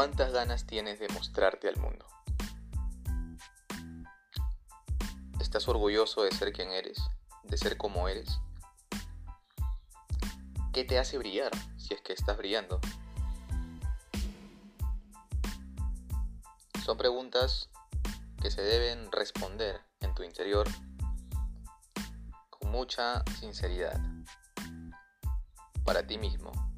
¿Cuántas ganas tienes de mostrarte al mundo? ¿Estás orgulloso de ser quien eres? ¿De ser como eres? ¿Qué te hace brillar si es que estás brillando? Son preguntas que se deben responder en tu interior con mucha sinceridad para ti mismo.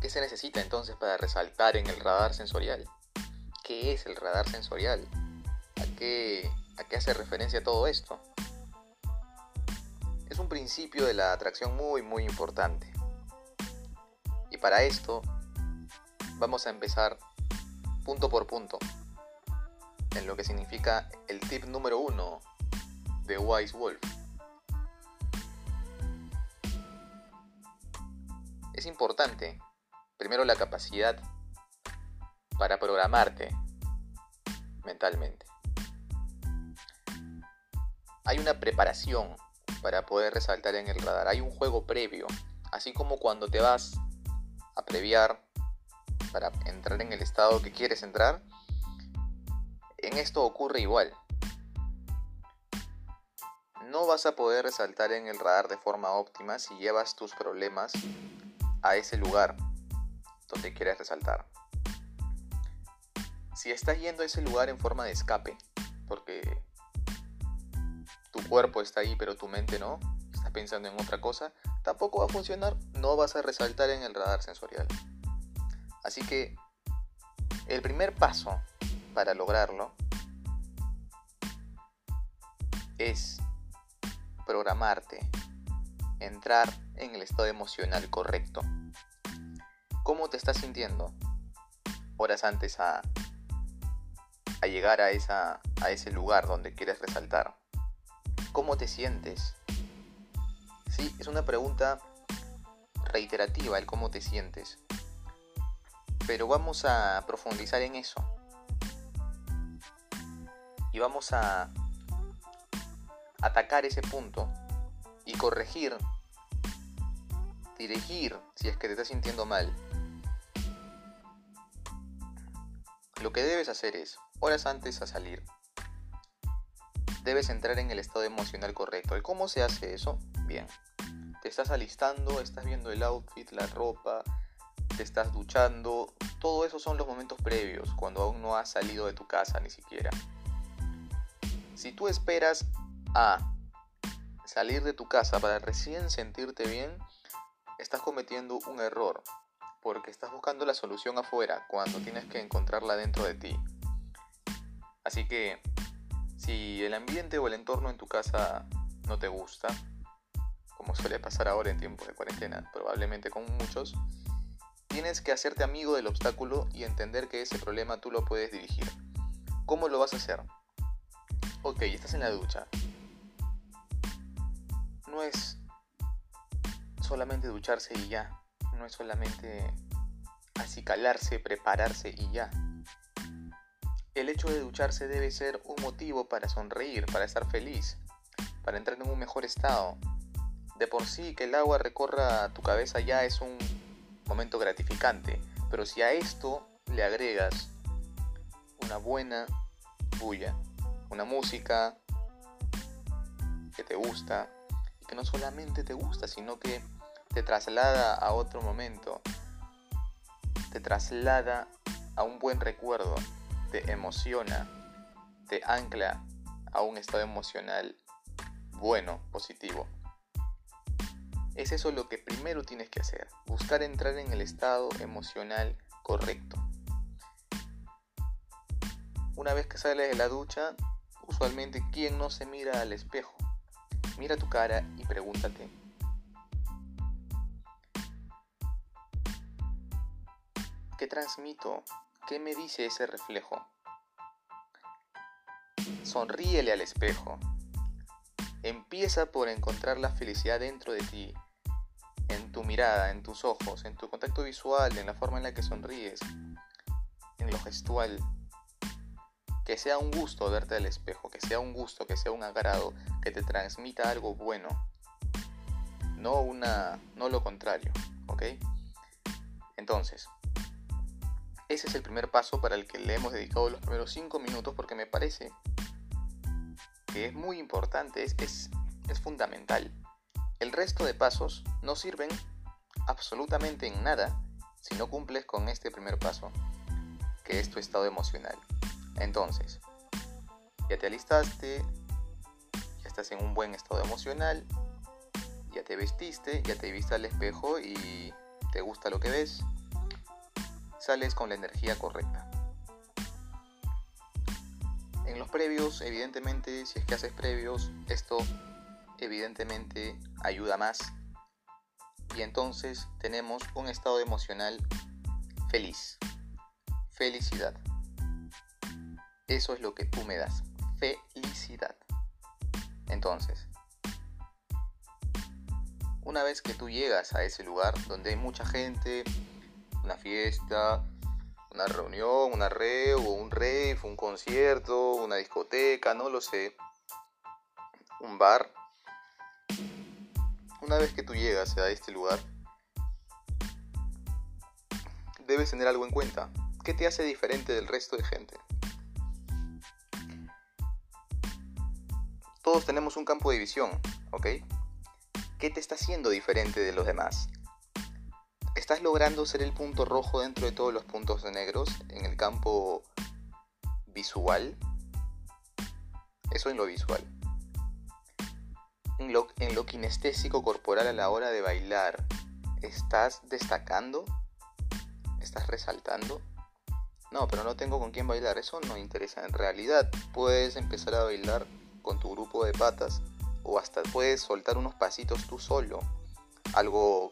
¿Qué se necesita entonces para resaltar en el radar sensorial? ¿Qué es el radar sensorial? ¿A qué, a qué hace referencia todo esto? Es un principio de la atracción muy muy importante. Y para esto vamos a empezar punto por punto en lo que significa el tip número uno de Wise Wolf. Es importante primero la capacidad para programarte mentalmente. Hay una preparación para poder resaltar en el radar. Hay un juego previo, así como cuando te vas a previar para entrar en el estado que quieres entrar. En esto ocurre igual. No vas a poder resaltar en el radar de forma óptima si llevas tus problemas a ese lugar donde quieres resaltar. Si estás yendo a ese lugar en forma de escape, porque tu cuerpo está ahí pero tu mente no, estás pensando en otra cosa, tampoco va a funcionar, no vas a resaltar en el radar sensorial. Así que el primer paso para lograrlo es programarte, entrar en el estado emocional correcto. ¿Cómo te estás sintiendo horas antes a, llegar a ese lugar donde quieres resaltar? ¿Cómo te sientes? Sí, es una pregunta reiterativa el cómo te sientes. Pero vamos a profundizar en eso. Y vamos a atacar ese punto y corregir, dirigir si es que te estás sintiendo mal Lo que debes hacer es, horas antes a salir, debes entrar en el estado emocional correcto. ¿Y cómo se hace eso? Bien, te estás alistando, estás viendo el outfit, la ropa, te estás duchando, todo eso son los momentos previos, cuando aún no has salido de tu casa ni siquiera. Si tú esperas a salir de tu casa para recién sentirte bien, estás cometiendo un error porque estás buscando la solución afuera cuando tienes que encontrarla dentro de ti. Así que si el ambiente o el entorno en tu casa no te gusta, como suele pasar ahora en tiempos de cuarentena, probablemente con muchos, tienes que hacerte amigo del obstáculo y entender que ese problema tú lo puedes dirigir. ¿Cómo lo vas a hacer? Ok, estás en la ducha. No es solamente ducharse y ya no es solamente acicalarse, prepararse y ya. El hecho de ducharse debe ser un motivo para sonreír, para estar feliz, para entrar en un mejor estado. De por sí que el agua recorra tu cabeza ya es un momento gratificante, pero si a esto le agregas una buena bulla, una música que te gusta, y que no solamente te gusta, sino que te traslada a otro momento, te traslada a un buen recuerdo, te emociona, te ancla a un estado emocional bueno, positivo. Es eso lo que primero tienes que hacer, buscar entrar en el estado emocional correcto. Una vez que sales de la ducha, usualmente ¿quién no se mira al espejo? Mira tu cara y pregúntate, ¿Qué transmito? ¿Qué me dice ese reflejo? Sonríele al espejo. Empieza por encontrar la felicidad dentro de ti, en tu mirada, en tus ojos, en tu contacto visual, en la forma en la que sonríes, en lo gestual. Que sea un gusto verte al espejo, que sea un gusto, que sea un agrado, que te transmita algo bueno. No una no lo contrario, ¿ok? Entonces, ese es el primer paso para el que le hemos dedicado los primeros 5 minutos porque me parece que es muy importante, es, es, es fundamental. El resto de pasos no sirven absolutamente en nada si no cumples con este primer paso, que es tu estado emocional. Entonces, ya te alistaste, ya estás en un buen estado emocional, ya te vestiste, ya te viste al espejo y te gusta lo que ves, sales con la energía correcta. En los previos, evidentemente, si es que haces previos, esto evidentemente ayuda más. Y entonces tenemos un estado emocional feliz. Felicidad. Eso es lo que tú me das. Felicidad. Entonces, una vez que tú llegas a ese lugar donde hay mucha gente, una fiesta, una reunión, una reo, un rave, un concierto, una discoteca, no lo sé, un bar. Una vez que tú llegas a este lugar, debes tener algo en cuenta. ¿Qué te hace diferente del resto de gente? Todos tenemos un campo de visión, ¿ok? ¿Qué te está haciendo diferente de los demás? ¿Estás logrando ser el punto rojo dentro de todos los puntos negros en el campo visual? Eso en lo visual. En lo, kinestésico corporal a la hora de bailar, ¿estás destacando? ¿Estás resaltando? No, pero no tengo con quién bailar, eso no interesa. En realidad, puedes empezar a bailar con tu grupo de patas o hasta puedes soltar unos pasitos tú solo. Algo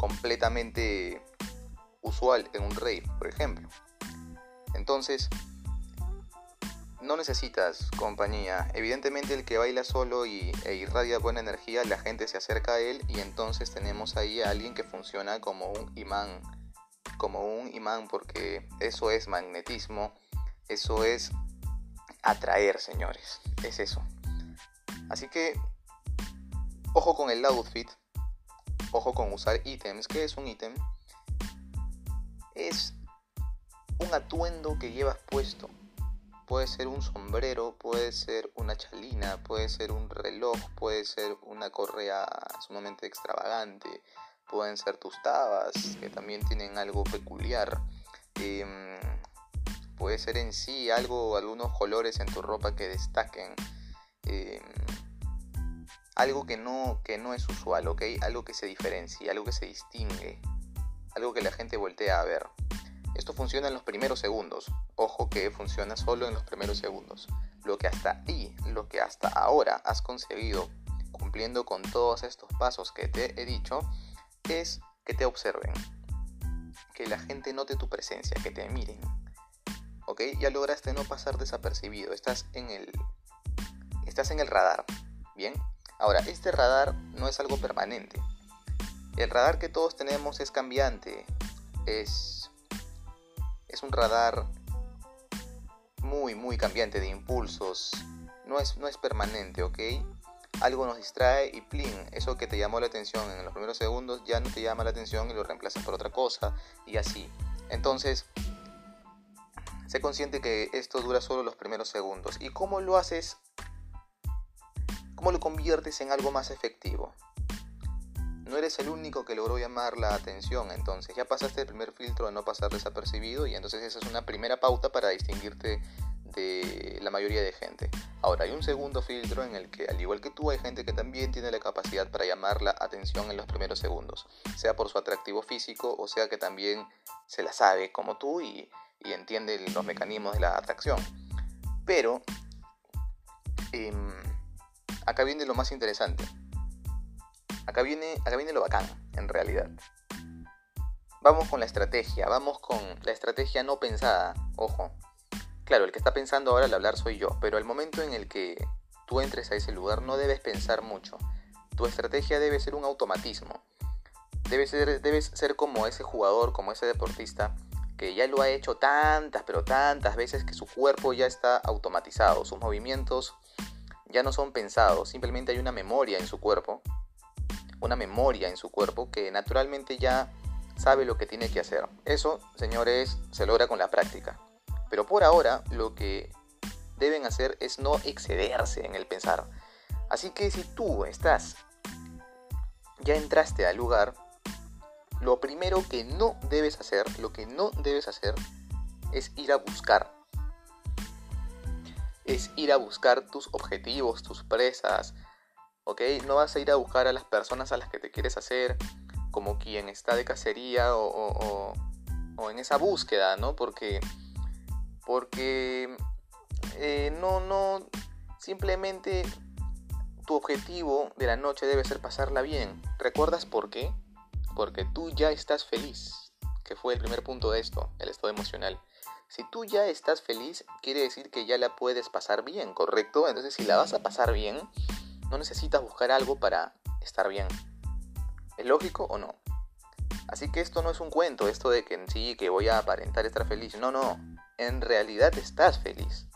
completamente usual en un rave, por ejemplo. Entonces, no necesitas compañía. Evidentemente el que baila solo y, e irradia buena energía, la gente se acerca a él y entonces tenemos ahí a alguien que funciona como un imán. Como un imán porque eso es magnetismo, eso es atraer, señores. Es eso. Así que, ojo con el outfit, ojo con usar ítems. ¿Qué es un ítem? Es un atuendo que llevas puesto. Puede ser un sombrero, puede ser una chalina, puede ser un reloj, puede ser una correa sumamente extravagante, pueden ser tus tabas, que también tienen algo peculiar. Em, puede ser en sí algo, algunos colores en tu ropa que destaquen. Em, algo que no, que no es usual. Algo que se diferencia, algo que se distingue, algo que la gente voltea a ver. Esto funciona en los primeros segundos. Ojo que funciona solo en los primeros segundos. Lo que hasta ahí, lo que hasta ahora has conseguido cumpliendo con todos estos pasos que te he dicho, es que te observen. Que la gente note tu presencia, que te miren. ¿Ok? Ya lograste no pasar desapercibido. Estás en el. Estás en el radar. Bien. Ahora, este radar no es algo permanente. El radar que todos tenemos es cambiante. Es, es un radar muy, muy cambiante de impulsos. No es, no es permanente, ¿ok? Algo nos distrae y plin, eso que te llamó la atención en los primeros segundos ya no te llama la atención y lo reemplazas por otra cosa y así. Entonces, sé consciente que esto dura solo los primeros segundos. ¿Y cómo lo haces ¿Cómo lo conviertes en algo más efectivo? No eres el único que logró llamar la atención, entonces ya pasaste el primer filtro de no pasar desapercibido y entonces esa es una primera pauta para distinguirte de la mayoría de gente. Ahora, hay un segundo filtro en el que, al igual que tú, hay gente que también tiene la capacidad para llamar la atención en los primeros segundos, sea por su atractivo físico o sea que también se la sabe como tú y, entiende los mecanismos de la atracción. Pero, em, acá viene lo más interesante. Acá viene, acá viene lo bacán, en realidad. Vamos con la estrategia, vamos con la estrategia no pensada, ojo. Claro, el que está pensando ahora al hablar soy yo, pero el momento en el que tú entres a ese lugar no debes pensar mucho. Tu estrategia debe ser un automatismo. Debes ser, debes ser como ese jugador, como ese deportista que ya lo ha hecho tantas, pero tantas veces que su cuerpo ya está automatizado, sus movimientos ya no son pensados, simplemente hay una memoria en su cuerpo, una memoria en su cuerpo que naturalmente ya sabe lo que tiene que hacer. Eso, señores, se logra con la práctica. Pero por ahora lo que deben hacer es no excederse en el pensar. Así que si tú estás, ya entraste al lugar, lo primero que no debes hacer, lo que no debes hacer es ir a buscar. Es ir a buscar tus objetivos, tus presas, ¿ok? No vas a ir a buscar a las personas a las que te quieres hacer como quien está de cacería o, en esa búsqueda, ¿no? Porque, porque eh, no, no, simplemente tu objetivo de la noche debe ser pasarla bien. ¿Recuerdas por qué? Porque tú ya estás feliz, que fue el primer punto de esto, el estado emocional. Si tú ya estás feliz, quiere decir que ya la puedes pasar bien, ¿correcto? Entonces si la vas a pasar bien, no necesitas buscar algo para estar bien. ¿Es lógico o no? Así que esto no es un cuento, esto de que sí, que voy a aparentar estar feliz. No, no. En realidad estás feliz.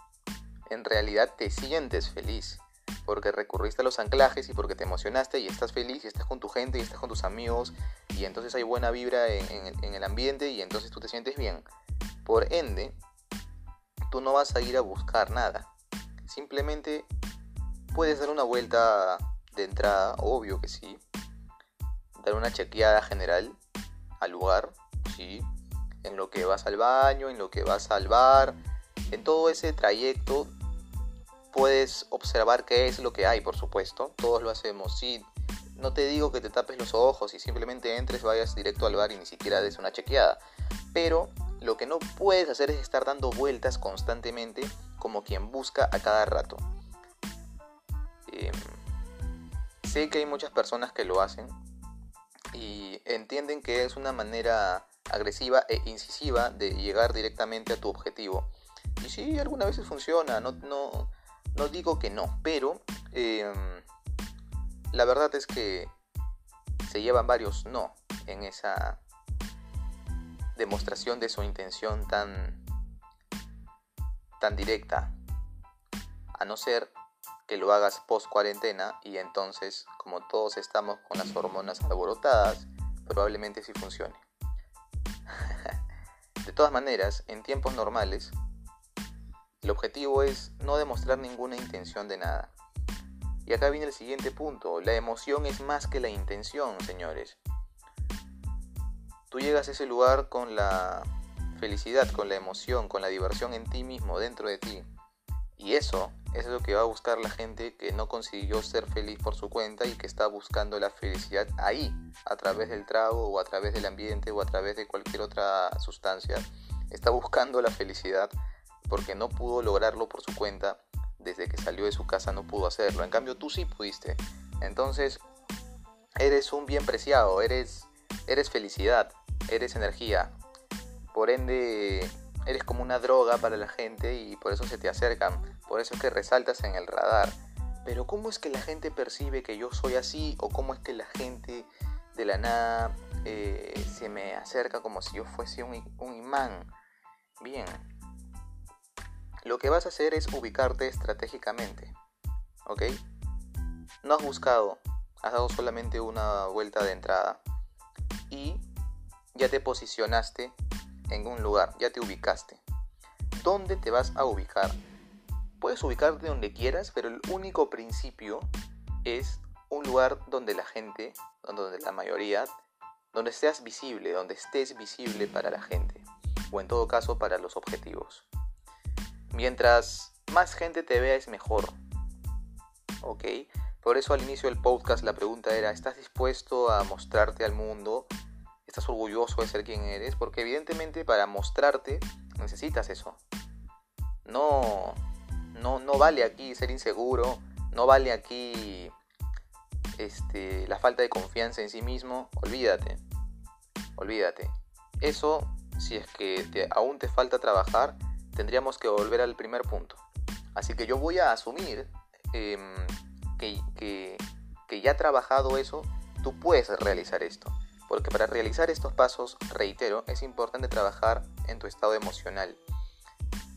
En realidad te sientes feliz. Porque recurriste a los anclajes y porque te emocionaste y estás feliz y estás con tu gente y estás con tus amigos y entonces hay buena vibra en el ambiente y entonces tú te sientes bien. Por ende, tú no vas a ir a buscar nada. Simplemente puedes dar una vuelta de entrada, obvio que sí. Dar una chequeada general al lugar, sí. En lo que vas al baño, en lo que vas al bar. En todo ese trayecto puedes observar qué es lo que hay, por supuesto. Todos lo hacemos, sí. No te digo que te tapes los ojos y simplemente entres, vayas directo al bar y ni siquiera des una chequeada. Pero lo que no puedes hacer es estar dando vueltas constantemente como quien busca a cada rato. Em, sé que hay muchas personas que lo hacen y entienden que es una manera agresiva e incisiva de llegar directamente a tu objetivo. Y sí, algunas veces funciona, no, no, no digo que no, pero em, la verdad es que se llevan varios no en esa demostración de su intención tan, tan directa, a no ser que lo hagas post cuarentena y entonces como todos estamos con las hormonas alborotadas, probablemente sí funcione. de todas maneras, en tiempos normales, el objetivo es no demostrar ninguna intención de nada. Y acá viene el siguiente punto, la emoción es más que la intención, señores. Tú llegas a ese lugar con la felicidad, con la emoción, con la diversión en ti mismo, dentro de ti. Y eso, es lo que va a buscar la gente que no consiguió ser feliz por su cuenta y que está buscando la felicidad ahí, a través del trago o a través del ambiente o a través de cualquier otra sustancia. Está buscando la felicidad porque no pudo lograrlo por su cuenta. Desde que salió de su casa no pudo hacerlo. En cambio tú sí pudiste. Entonces, eres un bien preciado, eres, eres felicidad eres energía. Por ende, eres como una droga para la gente y por eso se te acercan. Por eso es que resaltas en el radar. Pero ¿cómo es que la gente percibe que yo soy así? ¿O cómo es que la gente de la nada eh, se me acerca como si yo fuese un, un imán? Bien. Lo que vas a hacer es ubicarte estratégicamente. ¿Ok? No has buscado, has dado solamente una vuelta de entrada. Y ya te posicionaste en un lugar, ya te ubicaste. ¿Dónde te vas a ubicar? Puedes ubicarte donde quieras, pero el único principio es un lugar donde la gente, donde la mayoría, donde seas visible, donde estés visible para la gente, o en todo caso para los objetivos. Mientras más gente te vea es mejor. ¿Ok? Por eso al inicio del podcast la pregunta era, ¿estás dispuesto a mostrarte al mundo estás orgulloso de ser quien eres, porque evidentemente para mostrarte necesitas eso. No, no, no vale aquí ser inseguro, no vale aquí este, la falta de confianza en sí mismo, olvídate, olvídate. Eso, si es que aún te falta trabajar, tendríamos que volver al primer punto. Así que yo voy a asumir em, que, que, que ya trabajado eso, tú puedes realizar esto. Porque para realizar estos pasos, reitero, es importante trabajar en tu estado emocional.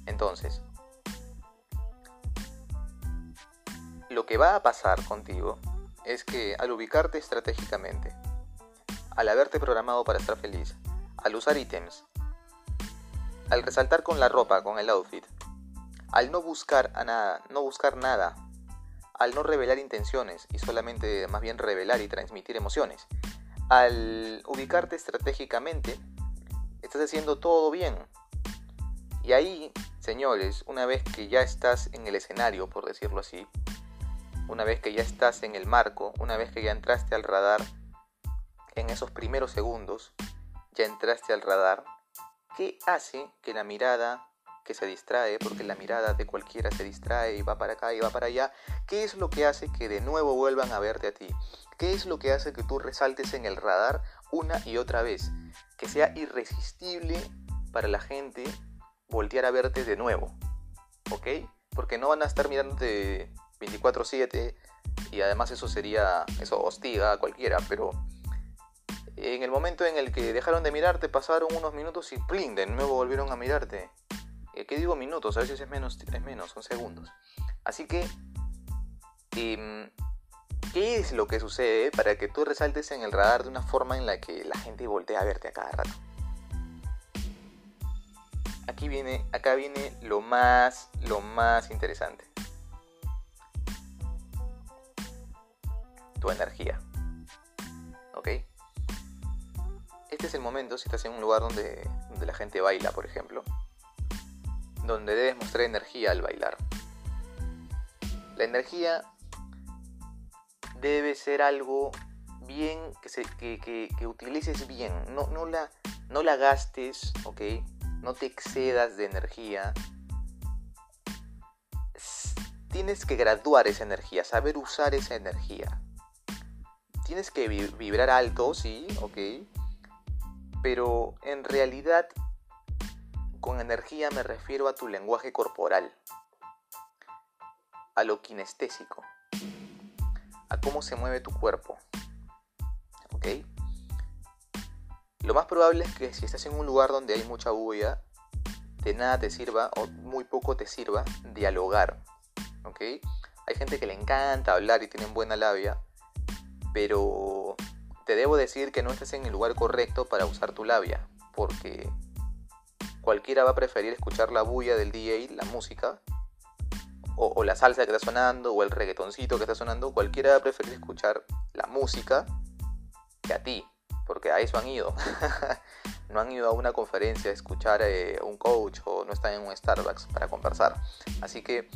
Entonces, lo que va a pasar contigo es que al ubicarte estratégicamente, al haberte programado para estar feliz, al usar ítems, al resaltar con la ropa, con el outfit, al no buscar a nada, no buscar nada, al no revelar intenciones y solamente más bien revelar y transmitir emociones, al ubicarte estratégicamente, estás haciendo todo bien. Y ahí, señores, una vez que ya estás en el escenario, por decirlo así, una vez que ya estás en el marco, una vez que ya entraste al radar, en esos primeros segundos, ya entraste al radar, ¿qué hace que la mirada que se distrae, porque la mirada de cualquiera se distrae y va para acá y va para allá, ¿qué es lo que hace que de nuevo vuelvan a verte a ti? ¿Qué es lo que hace que tú resaltes en el radar una y otra vez? Que sea irresistible para la gente voltear a verte de nuevo, ¿ok? Porque no van a estar mirándote 24/7 y además eso sería, eso hostiga a cualquiera, pero en el momento en el que dejaron de mirarte pasaron unos minutos y ¡plin! de nuevo volvieron a mirarte. Eh, ¿Qué digo minutos? A veces es menos, es menos, son segundos. Así que, em, ¿qué es lo que sucede para que tú resaltes en el radar de una forma en la que la gente voltea a verte a cada rato? Aquí viene, acá viene lo más, lo más interesante. Tu energía. ¿Ok? Este es el momento, si estás en un lugar donde, donde la gente baila, por ejemplo, donde debes mostrar energía al bailar. La energía debe ser algo bien, que, que, utilices bien, no, no, la, no la gastes, ¿ok? No te excedas de energía. Tienes que graduar esa energía, saber usar esa energía. Tienes que vibrar alto, sí, ok. Pero en realidad con energía me refiero a tu lenguaje corporal, a lo kinestésico, a cómo se mueve tu cuerpo. ¿Ok? Lo más probable es que si estás en un lugar donde hay mucha bulla, de nada te sirva o muy poco te sirva dialogar. ¿Ok? Hay gente que le encanta hablar y tienen buena labia, pero te debo decir que no estás en el lugar correcto para usar tu labia, porque cualquiera va a preferir escuchar la bulla del DJ, la música, o, la salsa que está sonando, o el reggaetoncito que está sonando, cualquiera va a preferir escuchar la música que a ti, porque a eso han ido. no han ido a una conferencia a escuchar a eh, un coach o no están en un Starbucks para conversar. Así que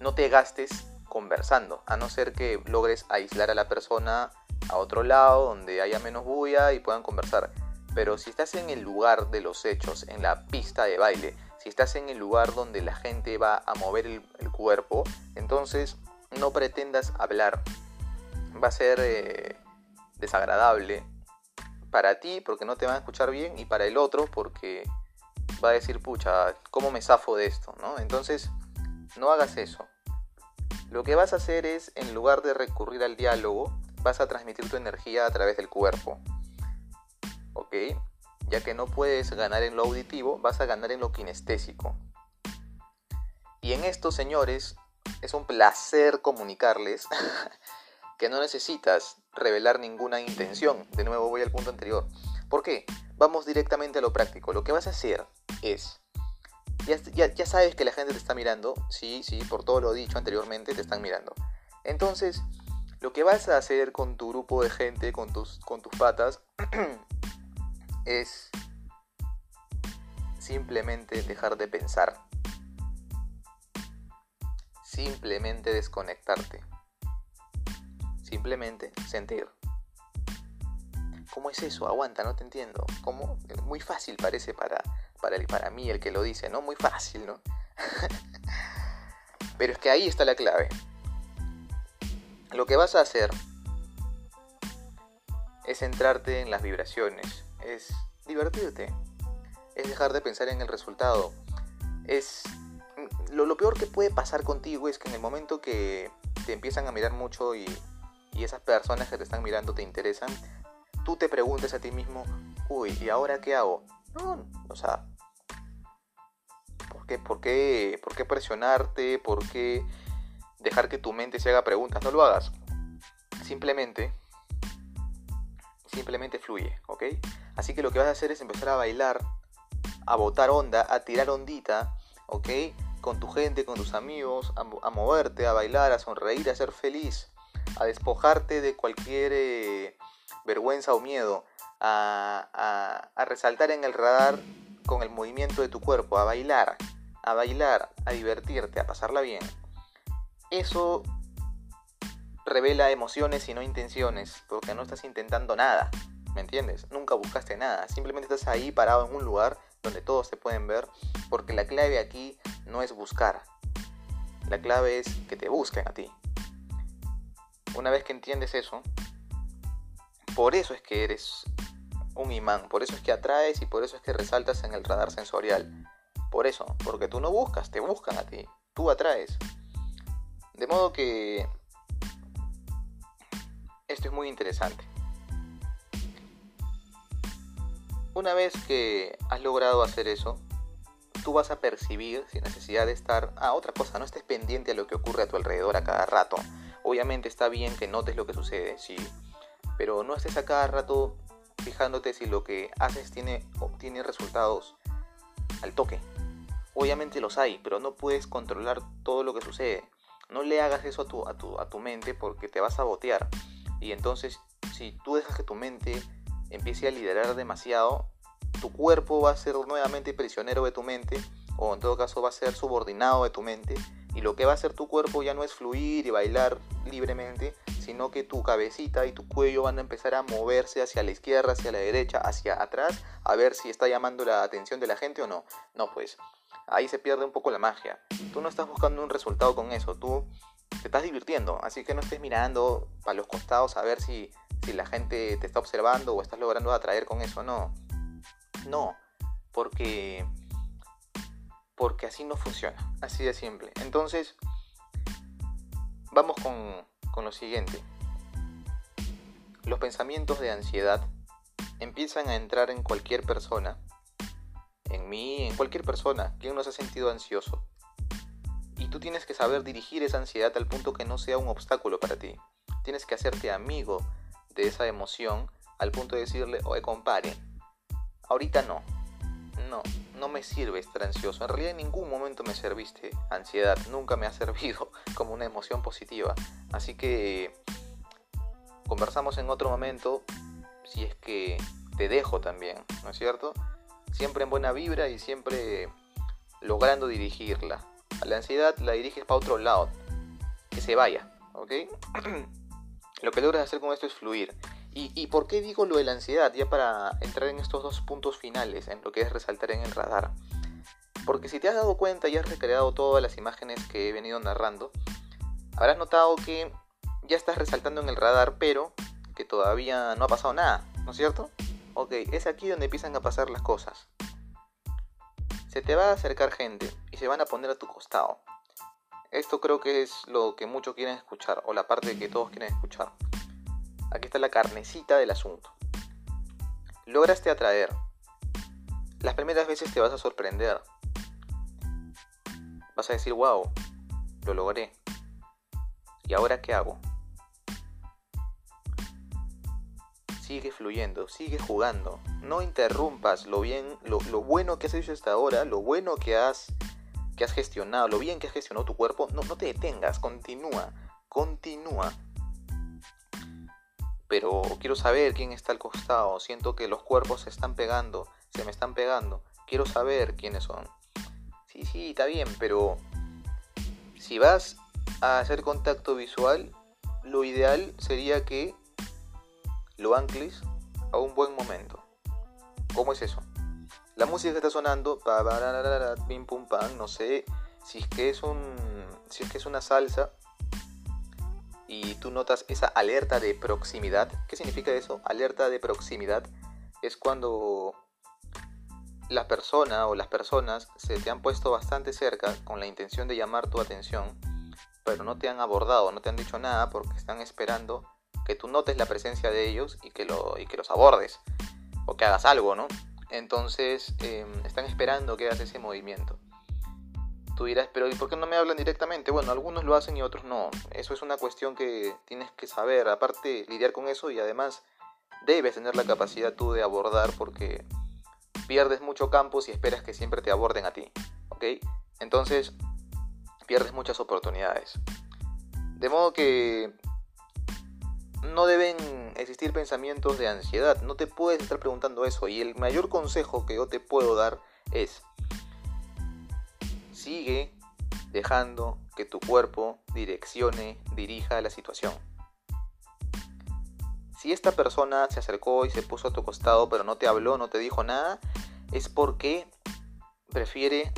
no te gastes conversando, a no ser que logres aislar a la persona a otro lado donde haya menos bulla y puedan conversar. Pero si estás en el lugar de los hechos, en la pista de baile, si estás en el lugar donde la gente va a mover el, cuerpo, entonces no pretendas hablar. Va a ser eh, desagradable para ti porque no te van a escuchar bien y para el otro porque va a decir, pucha, ¿cómo me zafo de esto? ¿no? Entonces, no hagas eso. Lo que vas a hacer es, en lugar de recurrir al diálogo, vas a transmitir tu energía a través del cuerpo. ¿Ok? Ya que no puedes ganar en lo auditivo, vas a ganar en lo kinestésico. Y en esto, señores, es un placer comunicarles que no necesitas revelar ninguna intención. De nuevo voy al punto anterior. ¿Por qué? Vamos directamente a lo práctico. Lo que vas a hacer es... Ya, ya, sabes que la gente te está mirando. Sí, sí, por todo lo dicho anteriormente te están mirando. Entonces, lo que vas a hacer con tu grupo de gente, con tus, con tus patas, es simplemente dejar de pensar. Simplemente desconectarte. Simplemente sentir. ¿Cómo es eso? Aguanta, no te entiendo. ¿Cómo? Muy fácil parece para, para, para mí el que lo dice, ¿no? Muy fácil, ¿no? Pero es que ahí está la clave. Lo que vas a hacer es centrarte en las vibraciones, es divertirte, es dejar de pensar en el resultado. Es lo, peor que puede pasar contigo es que en el momento que te empiezan a mirar mucho y, esas personas que te están mirando te interesan, tú te preguntes a ti mismo, uy, ¿y ahora qué hago? No, o sea, ¿por qué, por qué, por qué presionarte? ¿Por qué dejar que tu mente se haga preguntas? No lo hagas. Simplemente simplemente fluye, ¿ok? Así que lo que vas a hacer es empezar a bailar, a botar onda, a tirar ondita, ¿ok? Con tu gente, con tus amigos, a, moverte, a bailar, a sonreír, a ser feliz, a despojarte de cualquier eh, vergüenza o miedo, a, a resaltar en el radar con el movimiento de tu cuerpo, a bailar, a bailar, a divertirte, a pasarla bien. Eso revela emociones y no intenciones, porque no estás intentando nada, ¿me entiendes? Nunca buscaste nada, simplemente estás ahí parado en un lugar donde todos te pueden ver, porque la clave aquí no es buscar, la clave es que te busquen a ti. Una vez que entiendes eso, por eso es que eres un imán, por eso es que atraes y por eso es que resaltas en el radar sensorial. Por eso, porque tú no buscas, te buscan a ti, tú atraes. De modo que esto es muy interesante. Una vez que has logrado hacer eso, tú vas a percibir sin necesidad de estar... Ah, otra cosa, no estés pendiente a lo que ocurre a tu alrededor a cada rato. Obviamente está bien que notes lo que sucede, sí, pero no estés a cada rato fijándote si lo que haces tiene, obtiene resultados al toque. Obviamente los hay, pero no puedes controlar todo lo que sucede. No le hagas eso a tu, a tu, a tu mente porque te vas a botear. Y entonces, si tú dejas que tu mente empiece a liderar demasiado, tu cuerpo va a ser nuevamente prisionero de tu mente, o en todo caso va a ser subordinado de tu mente, y lo que va a hacer tu cuerpo ya no es fluir y bailar libremente, sino que tu cabecita y tu cuello van a empezar a moverse hacia la izquierda, hacia la derecha, hacia atrás, a ver si está llamando la atención de la gente o no. No, pues ahí se pierde un poco la magia. Tú no estás buscando un resultado con eso, tú te estás divirtiendo, así que no estés mirando para los costados a ver si, si la gente te está observando o estás logrando atraer con eso, no. No, porque porque así no funciona, así de simple. Entonces, vamos con, con lo siguiente. Los pensamientos de ansiedad empiezan a entrar en cualquier persona, en mí, en cualquier persona. ¿Quién no se ha sentido ansioso? Y tú tienes que saber dirigir esa ansiedad al punto que no sea un obstáculo para ti. Tienes que hacerte amigo de esa emoción al punto de decirle, oye, compare, ahorita no. No, no me sirve estar ansioso. En realidad en ningún momento me serviste ansiedad. Nunca me ha servido como una emoción positiva. Así que conversamos en otro momento si es que te dejo también, ¿no es cierto? Siempre en buena vibra y siempre logrando dirigirla. A la ansiedad la diriges para otro lado, que se vaya, ¿ok? lo que logras hacer con esto es fluir. ¿Y, ¿Y, por qué digo lo de la ansiedad? Ya para entrar en estos dos puntos finales, en lo que es resaltar en el radar. Porque si te has dado cuenta y has recreado todas las imágenes que he venido narrando, habrás notado que ya estás resaltando en el radar, pero que todavía no ha pasado nada, ¿no es cierto? Ok, es aquí donde empiezan a pasar las cosas. Se te va a acercar gente y se van a poner a tu costado. Esto creo que es lo que muchos quieren escuchar, o la parte que todos quieren escuchar. Aquí está la carnecita del asunto. Lograste atraer. Las primeras veces te vas a sorprender. Vas a decir, wow, lo logré. ¿Y ahora qué hago? sigue fluyendo, sigue jugando. No interrumpas lo bien, lo, bueno que has hecho hasta ahora, lo bueno que has, que has gestionado, lo bien que has gestionado tu cuerpo. No, no te detengas, continúa, continúa. Pero quiero saber quién está al costado. Siento que los cuerpos se están pegando, se me están pegando. Quiero saber quiénes son. Sí, sí, está bien, pero si vas a hacer contacto visual, lo ideal sería que lo ancles a un buen momento. ¿Cómo es eso? La música está sonando, pim pum pam, no sé si es que es un si es que es una salsa y tú notas esa alerta de proximidad. ¿Qué significa eso? Alerta de proximidad es cuando la persona o las personas se te han puesto bastante cerca con la intención de llamar tu atención, pero no te han abordado, no te han dicho nada porque están esperando que tú notes la presencia de ellos y que, lo, y que los abordes o que hagas algo, ¿no? Entonces em, están esperando que hagas ese movimiento. Tú dirás, pero ¿y por qué no me hablan directamente? Bueno, algunos lo hacen y otros no. Eso es una cuestión que tienes que saber. Aparte, lidiar con eso y además debes tener la capacidad tú de abordar porque pierdes mucho campo si esperas que siempre te aborden a ti, ¿ok? Entonces pierdes muchas oportunidades. De modo que no deben existir pensamientos de ansiedad, no te puedes estar preguntando eso y el mayor consejo que yo te puedo dar es sigue dejando que tu cuerpo direccione, dirija la situación. Si esta persona se acercó y se puso a tu costado pero no te habló, no te dijo nada, es porque prefiere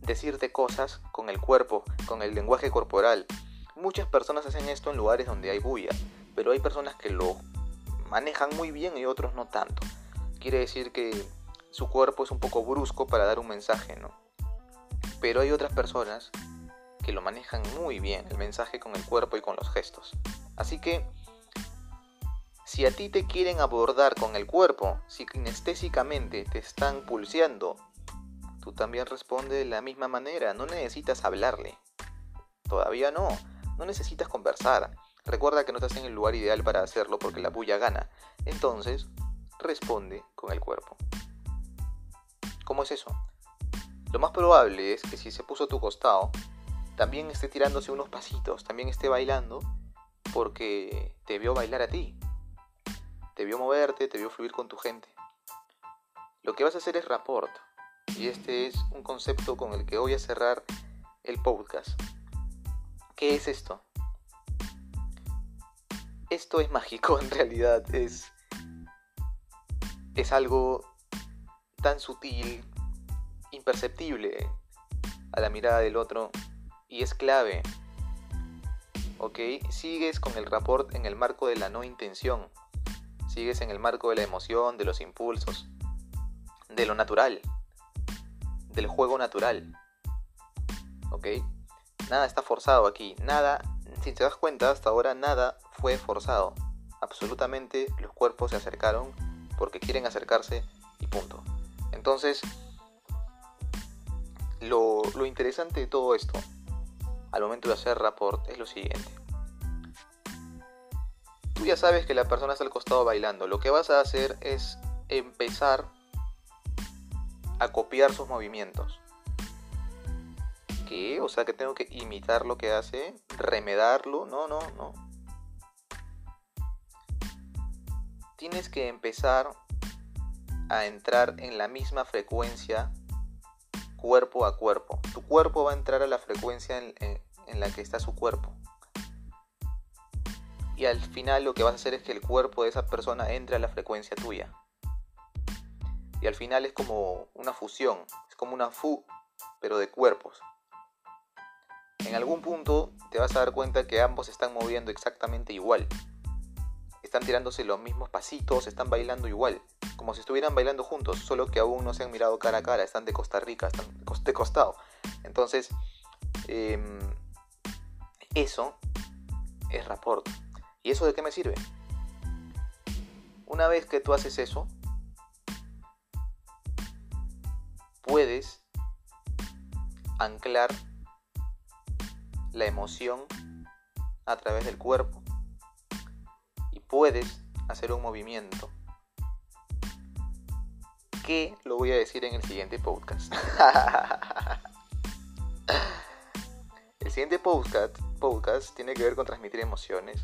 decirte cosas con el cuerpo, con el lenguaje corporal. Muchas personas hacen esto en lugares donde hay bulla, pero hay personas que lo manejan muy bien y otros no tanto. Quiere decir que su cuerpo es un poco brusco para dar un mensaje, ¿no? Pero hay otras personas que lo manejan muy bien, el mensaje con el cuerpo y con los gestos. Así que, si a ti te quieren abordar con el cuerpo, si kinestésicamente te están pulseando, tú también responde de la misma manera, no necesitas hablarle. Todavía no, no necesitas conversar. Recuerda que no estás en el lugar ideal para hacerlo porque la bulla gana. Entonces, responde con el cuerpo. ¿Cómo es eso? Lo más probable es que si se puso a tu costado, también esté tirándose unos pasitos, también esté bailando, porque te vio bailar a ti. Te vio moverte, te vio fluir con tu gente. Lo que vas a hacer es rapport. Y este es un concepto con el que voy a cerrar el podcast. ¿Qué es esto? Esto es mágico en realidad. Es, es algo tan sutil, imperceptible a la mirada del otro y es clave. ¿Ok? Sigues con el rapport en el marco de la no intención. Sigues en el marco de la emoción, de los impulsos, de lo natural, del juego natural. ¿Ok? Nada está forzado aquí. Nada, si te das cuenta, hasta ahora nada fue forzado. Absolutamente los cuerpos se acercaron porque quieren acercarse y punto. Entonces, lo, interesante de todo esto, al momento de hacer rapport, es lo siguiente. Tú ya sabes que la persona está al costado bailando. Lo que vas a hacer es empezar a copiar sus movimientos. O sea que tengo que imitar lo que hace, remedarlo. No, no, no. Tienes que empezar a entrar en la misma frecuencia cuerpo a cuerpo. Tu cuerpo va a entrar a la frecuencia en, la que está su cuerpo. Y al final lo que vas a hacer es que el cuerpo de esa persona entre a la frecuencia tuya. Y al final es como una fusión, es como una fu, pero de cuerpos. En algún punto te vas a dar cuenta que ambos están moviendo exactamente igual. Están tirándose los mismos pasitos, están bailando igual como si estuvieran bailando juntos, solo que aún no se han mirado cara a cara, están de Costa Rica, están de costado. Entonces, em, eso es rapport. ¿Y eso de qué me sirve? Una vez que tú haces eso, puedes anclar la emoción a través del cuerpo y puedes hacer un movimiento que lo voy a decir en el siguiente podcast. el siguiente podcast, podcast tiene que ver con transmitir emociones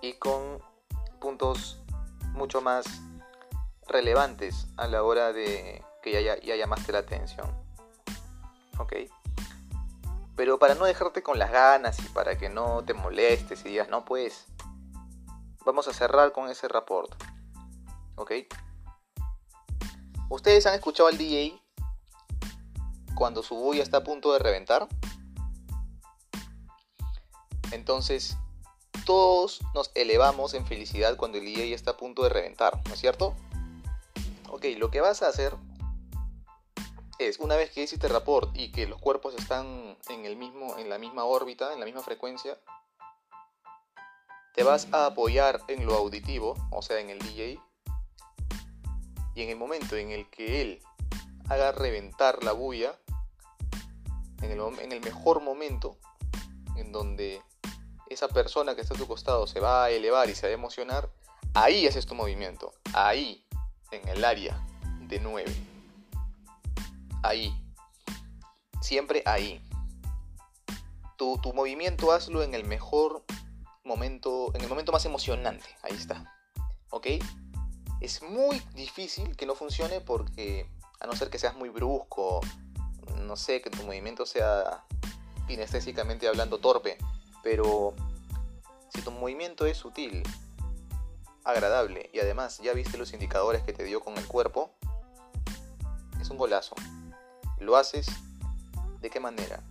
y con puntos mucho más relevantes a la hora de que ya, ya llamaste la atención. ¿Ok? Pero para no dejarte con las ganas y para que no te molestes y digas, no, pues, vamos a cerrar con ese rapport. ¿Ok? ¿Ustedes han escuchado al DJ cuando su bulla está a punto de reventar? Entonces, todos nos elevamos en felicidad cuando el DJ está a punto de reventar, ¿no es cierto? Ok, lo que vas a hacer es, una vez que hiciste rapport y que los cuerpos están en, el mismo, en la misma órbita, en la misma frecuencia, te vas a apoyar en lo auditivo, o sea, en el DJ, y en el momento en el que él haga reventar la bulla, en el, en el mejor momento en donde esa persona que está a tu costado se va a elevar y se va a emocionar, Ahí haces tu movimiento. Ahí, en el área de 9. Ahí. Siempre ahí. Tu, tu movimiento hazlo en el mejor momento, en el momento más emocionante. Ahí está. ¿Ok? Es muy difícil que no funcione porque, a no ser que seas muy brusco, no sé, que tu movimiento sea kinestésicamente hablando torpe, pero si tu movimiento es sutil, agradable y además ya viste los indicadores que te dio con el cuerpo, es un golazo. Lo haces de qué manera?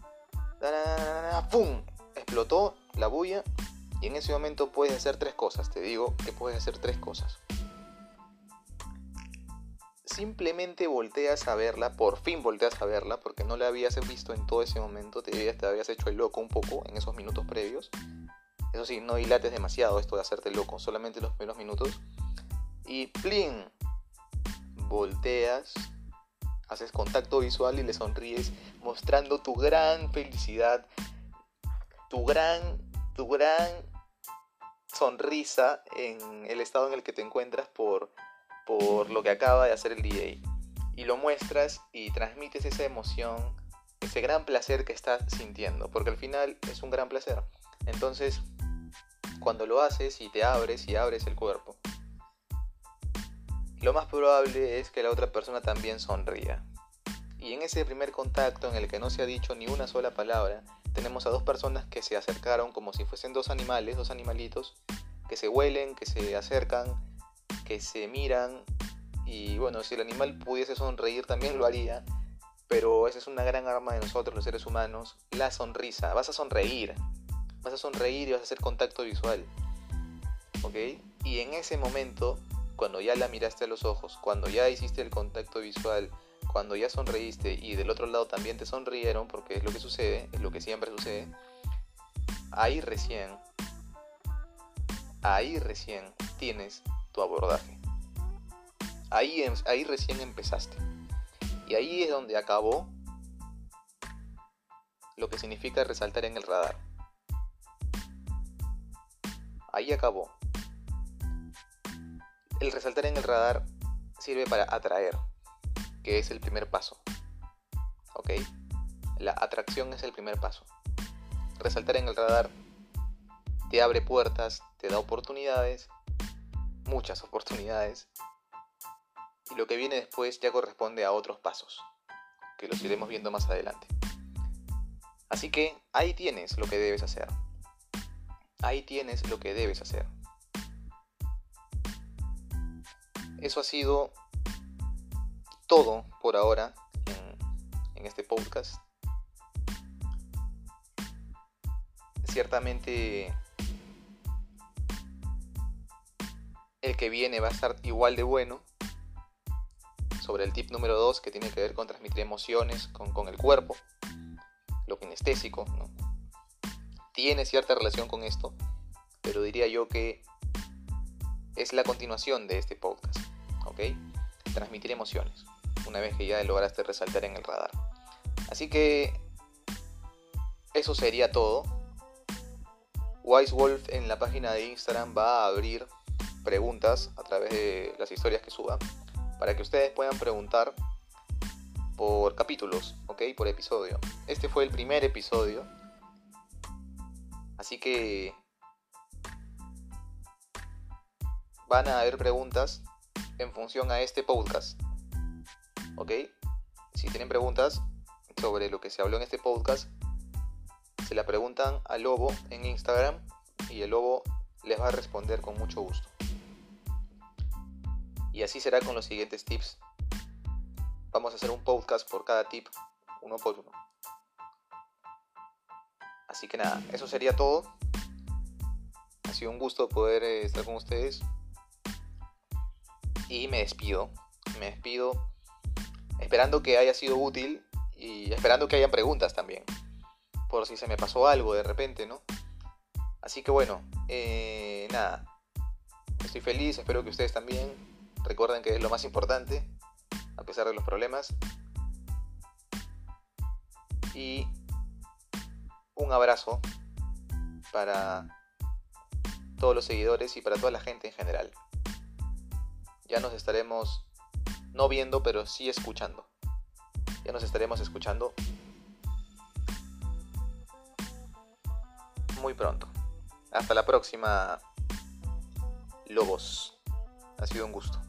¡Pum! Explotó la bulla y en ese momento puedes hacer tres cosas. Te digo que puedes hacer tres cosas. Simplemente volteas a verla, por fin volteas a verla, porque no la habías visto en todo ese momento, te, te habías hecho el loco un poco en esos minutos previos. Eso sí, no dilates demasiado esto de hacerte loco, solamente los primeros minutos. Y plin, volteas, haces contacto visual y le sonríes, mostrando tu gran felicidad, tu gran, tu gran sonrisa en el estado en el que te encuentras por, por lo que acaba de hacer el DJ. Y lo muestras y transmites esa emoción, ese gran placer que estás sintiendo, porque al final es un gran placer. Entonces, cuando lo haces y te abres y abres el cuerpo, lo más probable es que la otra persona también sonría. Y en ese primer contacto en el que no se ha dicho ni una sola palabra, tenemos a dos personas que se acercaron como si fuesen dos animales, dos animalitos, que se huelen, que se acercan, que se miran. Y bueno, si el animal pudiese sonreír también lo haría, pero esa es una gran arma de nosotros los seres humanos, la sonrisa. Vas a sonreír, vas a sonreír y vas a hacer contacto visual. ¿Ok? Y en ese momento, cuando ya la miraste a los ojos, cuando ya hiciste el contacto visual, cuando ya sonreíste y del otro lado también te sonrieron, porque es lo que sucede, es lo que siempre sucede, ahí recién, ahí recién tienes tu abordaje. Ahí, ahí recién empezaste. Y ahí es donde acabó lo que significa resaltar en el radar. Ahí acabó. El resaltar en el radar sirve para atraer, que es el primer paso. ¿Ok? La atracción es el primer paso. Resaltar en el radar te abre puertas, te da oportunidades, muchas oportunidades. Y lo que viene después ya corresponde a otros pasos, que los iremos viendo más adelante. Así que ahí tienes lo que debes hacer. Ahí tienes lo que debes hacer. Eso ha sido todo por ahora en, este podcast. Ciertamente el que viene va a estar igual de bueno. Sobre el tip número 2 que tiene que ver con transmitir emociones con, el cuerpo, lo kinestésico, ¿no? tiene cierta relación con esto, pero diría yo que es la continuación de este podcast, Transmitir emociones, una vez que ya lograste resaltar en el radar. Así que eso sería todo. Wise Wolf en la página de Instagram va a abrir preguntas a través de las historias que suba para que ustedes puedan preguntar por capítulos, ¿ok? Por episodio. Este fue el primer episodio Así que van a haber preguntas en función a este podcast. ¿Ok? Si tienen preguntas sobre lo que se habló en este podcast, se la preguntan al lobo en Instagram y el lobo les va a responder con mucho gusto. Y así será con los siguientes tips. Vamos a hacer un podcast por cada tip, uno por uno. Así que nada, eso sería todo. Ha sido un gusto poder eh, estar con ustedes. Y me despido. Me despido esperando que haya sido útil y esperando que hayan preguntas también. Por si se me pasó algo de repente, ¿no? Así que bueno, eh, nada. Estoy feliz, espero que ustedes también. Recuerden que es lo más importante, a pesar de los problemas. Y un abrazo para todos los seguidores y para toda la gente en general. Ya nos estaremos no viendo, pero sí escuchando. Ya nos estaremos escuchando muy pronto. Hasta la próxima, Lobos. Ha sido un gusto.